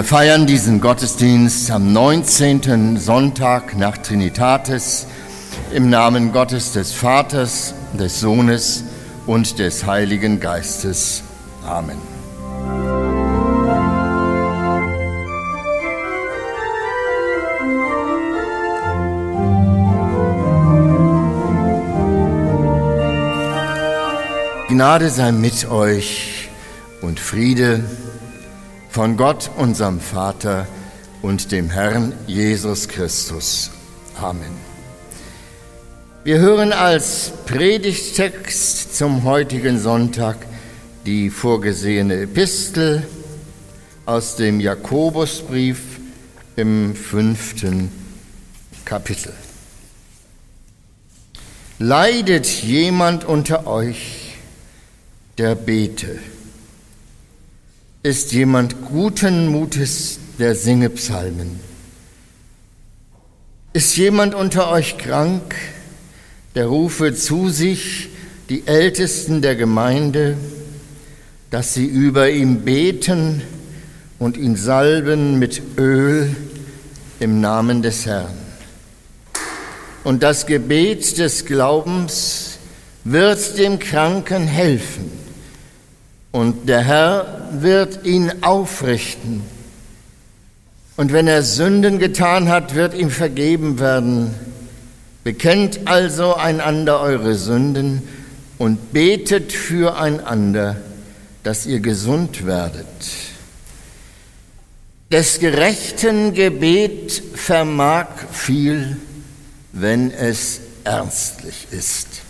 Wir feiern diesen Gottesdienst am 19. Sonntag nach Trinitatis im Namen Gottes des Vaters, des Sohnes und des Heiligen Geistes. Amen. Gnade sei mit euch und Friede von Gott, unserem Vater und dem Herrn Jesus Christus. Amen. Wir hören als Predigtext zum heutigen Sonntag die vorgesehene Epistel aus dem Jakobusbrief im fünften Kapitel. Leidet jemand unter euch, der bete? Ist jemand guten Mutes, der singe Psalmen? Ist jemand unter euch krank, der rufe zu sich die Ältesten der Gemeinde, dass sie über ihm beten und ihn salben mit Öl im Namen des Herrn. Und das Gebet des Glaubens wird dem Kranken helfen und der Herr wird ihn aufrichten. Und wenn er Sünden getan hat, wird ihm vergeben werden. Bekennt also einander eure Sünden und betet füreinander, dass ihr gesund werdet. Des gerechten Gebet vermag viel, wenn es ernstlich ist.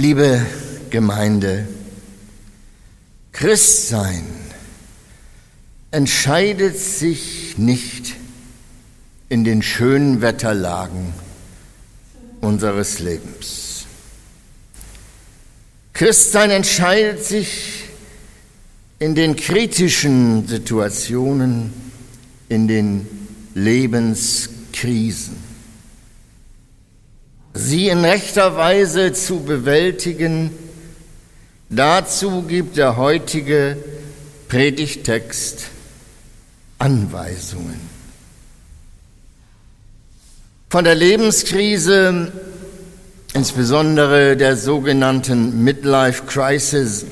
Liebe Gemeinde, Christsein entscheidet sich nicht in den schönen Wetterlagen unseres Lebens. Christsein entscheidet sich in den kritischen Situationen, in den Lebenskrisen sie in rechter Weise zu bewältigen. Dazu gibt der heutige Predigtext Anweisungen. Von der Lebenskrise, insbesondere der sogenannten Midlife Crisis,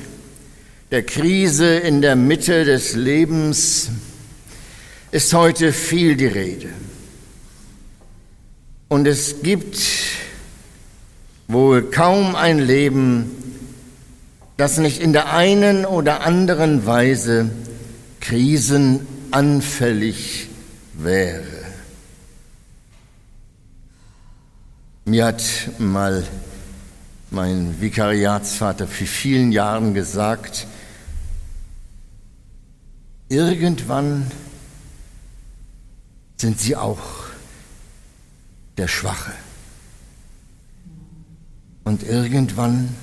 der Krise in der Mitte des Lebens, ist heute viel die Rede. Und es gibt wohl kaum ein Leben, das nicht in der einen oder anderen Weise krisenanfällig wäre. Mir hat mal mein Vikariatsvater vor vielen Jahren gesagt, irgendwann sind sie auch der Schwache. Und irgendwann,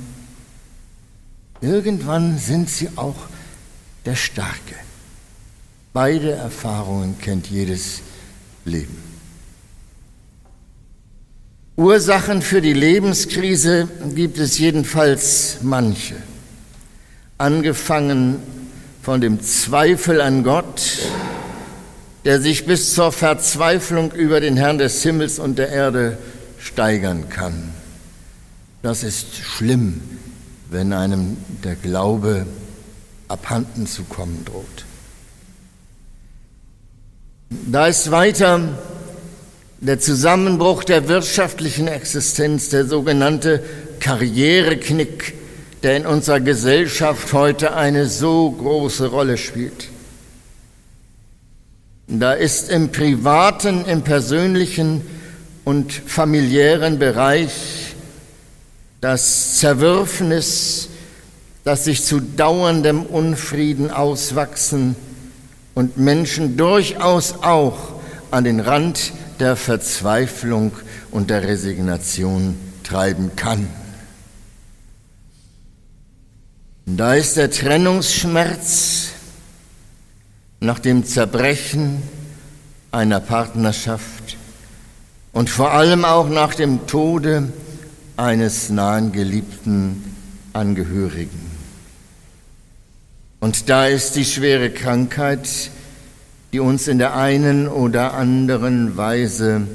irgendwann sind sie auch der Starke. Beide Erfahrungen kennt jedes Leben. Ursachen für die Lebenskrise gibt es jedenfalls manche. Angefangen von dem Zweifel an Gott, der sich bis zur Verzweiflung über den Herrn des Himmels und der Erde steigern kann. Das ist schlimm, wenn einem der Glaube abhanden zu kommen droht. Da ist weiter der Zusammenbruch der wirtschaftlichen Existenz, der sogenannte Karriereknick, der in unserer Gesellschaft heute eine so große Rolle spielt. Da ist im privaten, im persönlichen und familiären Bereich das Zerwürfnis, das sich zu dauerndem Unfrieden auswachsen und Menschen durchaus auch an den Rand der Verzweiflung und der Resignation treiben kann. Da ist der Trennungsschmerz nach dem Zerbrechen einer Partnerschaft und vor allem auch nach dem Tode eines nahen geliebten Angehörigen. Und da ist die schwere Krankheit, die uns in der einen oder anderen Weise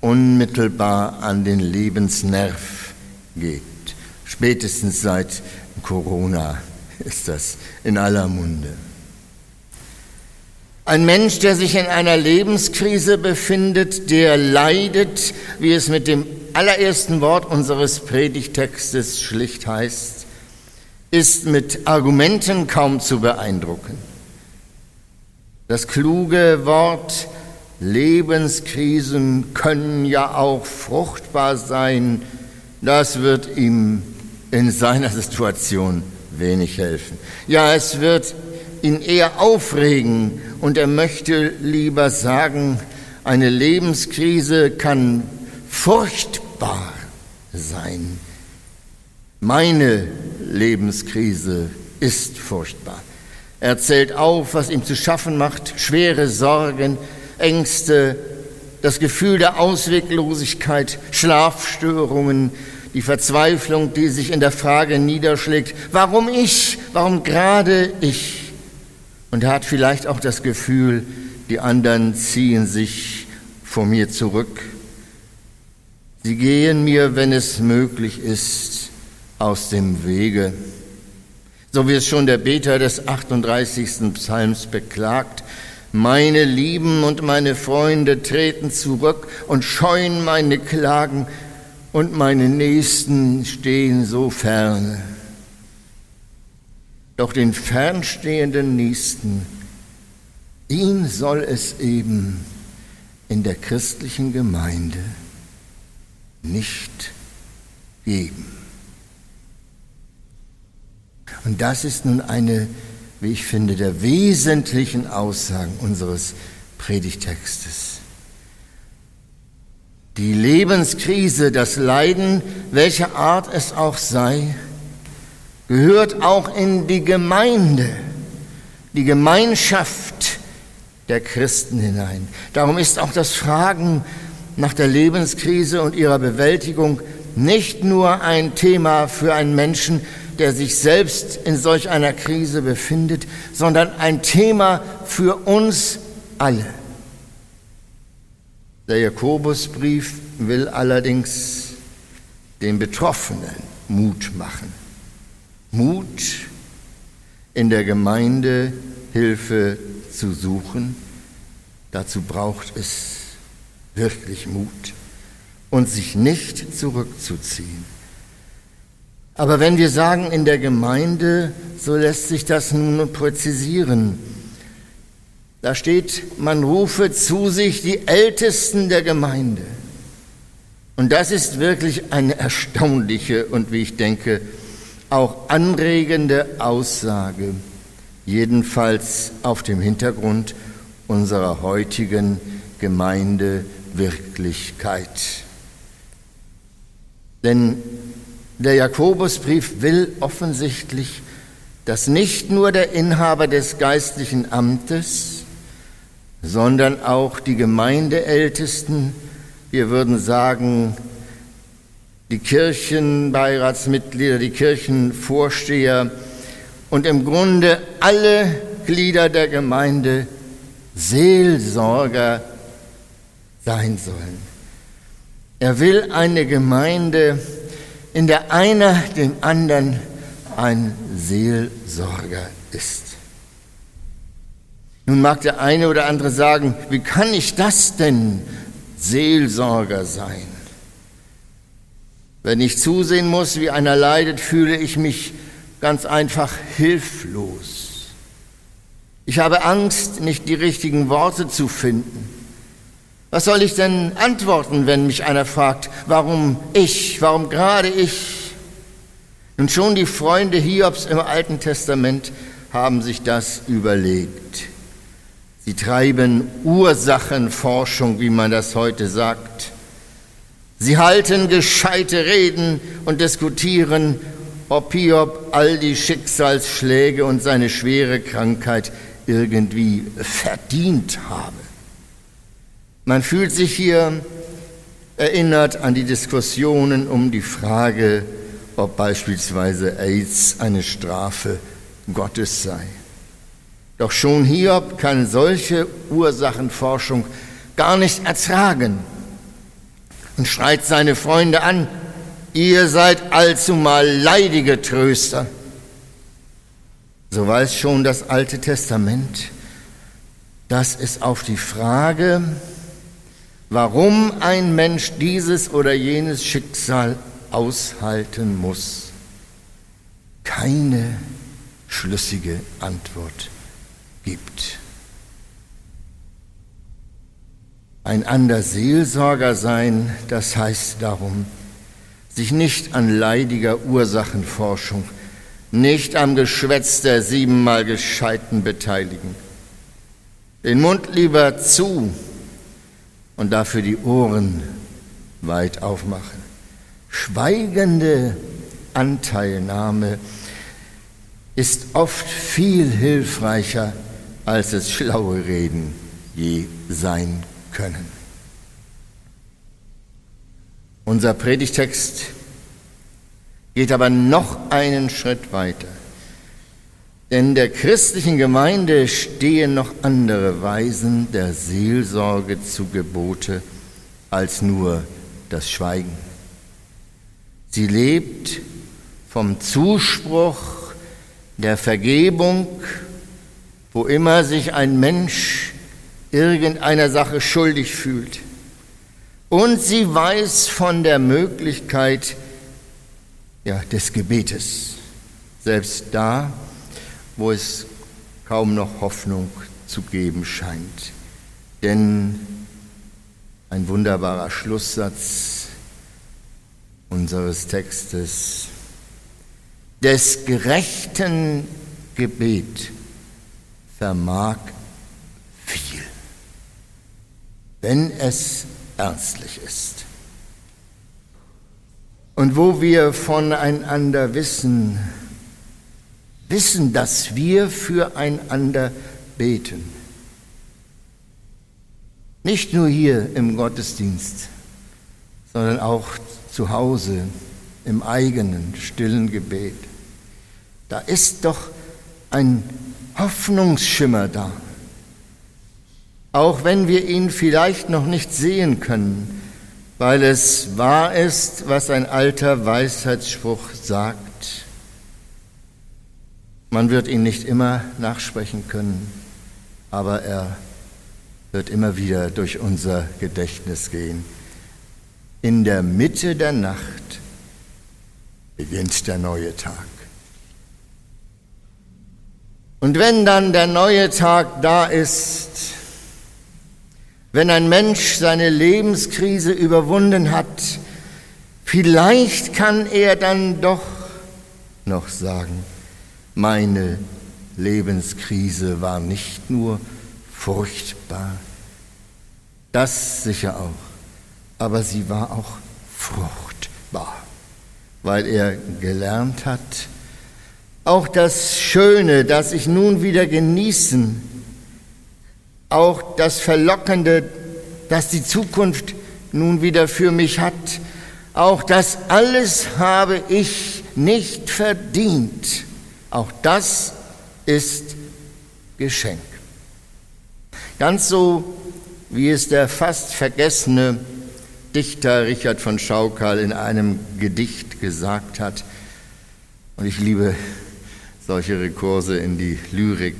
unmittelbar an den Lebensnerv geht. Spätestens seit Corona ist das in aller Munde. Ein Mensch, der sich in einer Lebenskrise befindet, der leidet, wie es mit dem allerersten Wort unseres Predigtextes schlicht heißt, ist mit Argumenten kaum zu beeindrucken. Das kluge Wort Lebenskrisen können ja auch fruchtbar sein, das wird ihm in seiner Situation wenig helfen. Ja, es wird ihn eher aufregen und er möchte lieber sagen, eine Lebenskrise kann furchtbar sein. Meine Lebenskrise ist furchtbar. Er zählt auf, was ihm zu schaffen macht, schwere Sorgen, Ängste, das Gefühl der Ausweglosigkeit, Schlafstörungen, die Verzweiflung, die sich in der Frage niederschlägt, warum ich, warum gerade ich? Und er hat vielleicht auch das Gefühl, die anderen ziehen sich vor mir zurück. Sie gehen mir, wenn es möglich ist, aus dem Wege. So wie es schon der Beter des 38. Psalms beklagt, meine Lieben und meine Freunde treten zurück und scheuen meine Klagen, und meine Nächsten stehen so ferne. Doch den fernstehenden Nächsten, ihn soll es eben in der christlichen Gemeinde nicht geben. Und das ist nun eine, wie ich finde, der wesentlichen Aussagen unseres Predigtextes. Die Lebenskrise, das Leiden, welcher Art es auch sei, gehört auch in die Gemeinde, die Gemeinschaft der Christen hinein. Darum ist auch das Fragen nach der Lebenskrise und ihrer Bewältigung nicht nur ein Thema für einen Menschen, der sich selbst in solch einer Krise befindet, sondern ein Thema für uns alle. Der Jakobusbrief will allerdings den Betroffenen Mut machen. Mut, in der Gemeinde Hilfe zu suchen. Dazu braucht es wirklich Mut und sich nicht zurückzuziehen. Aber wenn wir sagen in der Gemeinde, so lässt sich das nun präzisieren. Da steht, man rufe zu sich die Ältesten der Gemeinde. Und das ist wirklich eine erstaunliche und, wie ich denke, auch anregende Aussage, jedenfalls auf dem Hintergrund unserer heutigen Gemeindewirklichkeit. Denn der Jakobusbrief will offensichtlich, dass nicht nur der Inhaber des geistlichen Amtes, sondern auch die Gemeindeältesten, wir würden sagen, die Kirchenbeiratsmitglieder, die Kirchenvorsteher und im Grunde alle Glieder der Gemeinde Seelsorger sein sollen. Er will eine Gemeinde, in der einer dem anderen ein Seelsorger ist. Nun mag der eine oder andere sagen, wie kann ich das denn Seelsorger sein? Wenn ich zusehen muss, wie einer leidet, fühle ich mich ganz einfach hilflos. Ich habe Angst, nicht die richtigen Worte zu finden. Was soll ich denn antworten, wenn mich einer fragt, warum ich, warum gerade ich? Und schon die Freunde Hiobs im Alten Testament haben sich das überlegt. Sie treiben Ursachenforschung, wie man das heute sagt. Sie halten gescheite Reden und diskutieren, ob Hiob all die Schicksalsschläge und seine schwere Krankheit irgendwie verdient habe. Man fühlt sich hier erinnert an die Diskussionen um die Frage, ob beispielsweise AIDS eine Strafe Gottes sei. Doch schon Hiob kann solche Ursachenforschung gar nicht ertragen und schreit seine Freunde an, ihr seid allzumal leidige Tröster. So weiß schon das Alte Testament, dass es auf die Frage, warum ein Mensch dieses oder jenes Schicksal aushalten muss, keine schlüssige Antwort gibt. Ein ander Seelsorger sein, das heißt darum, sich nicht an leidiger Ursachenforschung, nicht am Geschwätz der siebenmal Gescheiten beteiligen. Den Mund lieber zu und dafür die Ohren weit aufmachen. Schweigende Anteilnahme ist oft viel hilfreicher, als es schlaue Reden je sein können. Unser Predigtext geht aber noch einen Schritt weiter. Denn der christlichen Gemeinde stehen noch andere Weisen der Seelsorge zu Gebote als nur das Schweigen. Sie lebt vom Zuspruch der Vergebung, wo immer sich ein Mensch irgendeiner Sache schuldig fühlt. Und sie weiß von der Möglichkeit ja, des Gebetes, selbst da, wo es kaum noch Hoffnung zu geben scheint. Denn ein wunderbarer Schlusssatz unseres Textes, des gerechten Gebet vermag viel wenn es ernstlich ist. Und wo wir voneinander wissen, wissen, dass wir füreinander beten. Nicht nur hier im Gottesdienst, sondern auch zu Hause im eigenen stillen Gebet. Da ist doch ein Hoffnungsschimmer da auch wenn wir ihn vielleicht noch nicht sehen können, weil es wahr ist, was ein alter Weisheitsspruch sagt. Man wird ihn nicht immer nachsprechen können, aber er wird immer wieder durch unser Gedächtnis gehen. In der Mitte der Nacht beginnt der neue Tag. Und wenn dann der neue Tag da ist, wenn ein Mensch seine Lebenskrise überwunden hat, vielleicht kann er dann doch noch sagen, meine Lebenskrise war nicht nur furchtbar, das sicher auch, aber sie war auch fruchtbar, weil er gelernt hat, auch das Schöne, das ich nun wieder genießen auch das Verlockende, das die Zukunft nun wieder für mich hat, auch das alles habe ich nicht verdient. Auch das ist Geschenk. Ganz so, wie es der fast vergessene Dichter Richard von Schaukal in einem Gedicht gesagt hat. Und ich liebe solche Rekurse in die Lyrik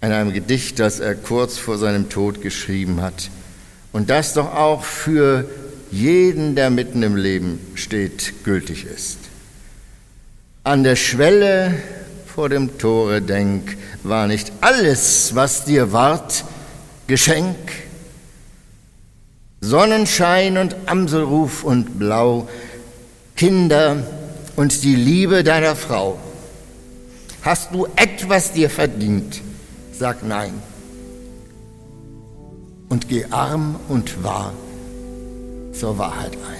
in einem Gedicht, das er kurz vor seinem Tod geschrieben hat. Und das doch auch für jeden, der mitten im Leben steht, gültig ist. An der Schwelle vor dem Tore denk, war nicht alles, was dir ward, Geschenk? Sonnenschein und Amselruf und Blau, Kinder und die Liebe deiner Frau. Hast du etwas dir verdient? Sag nein. Und geh arm und wahr zur Wahrheit ein.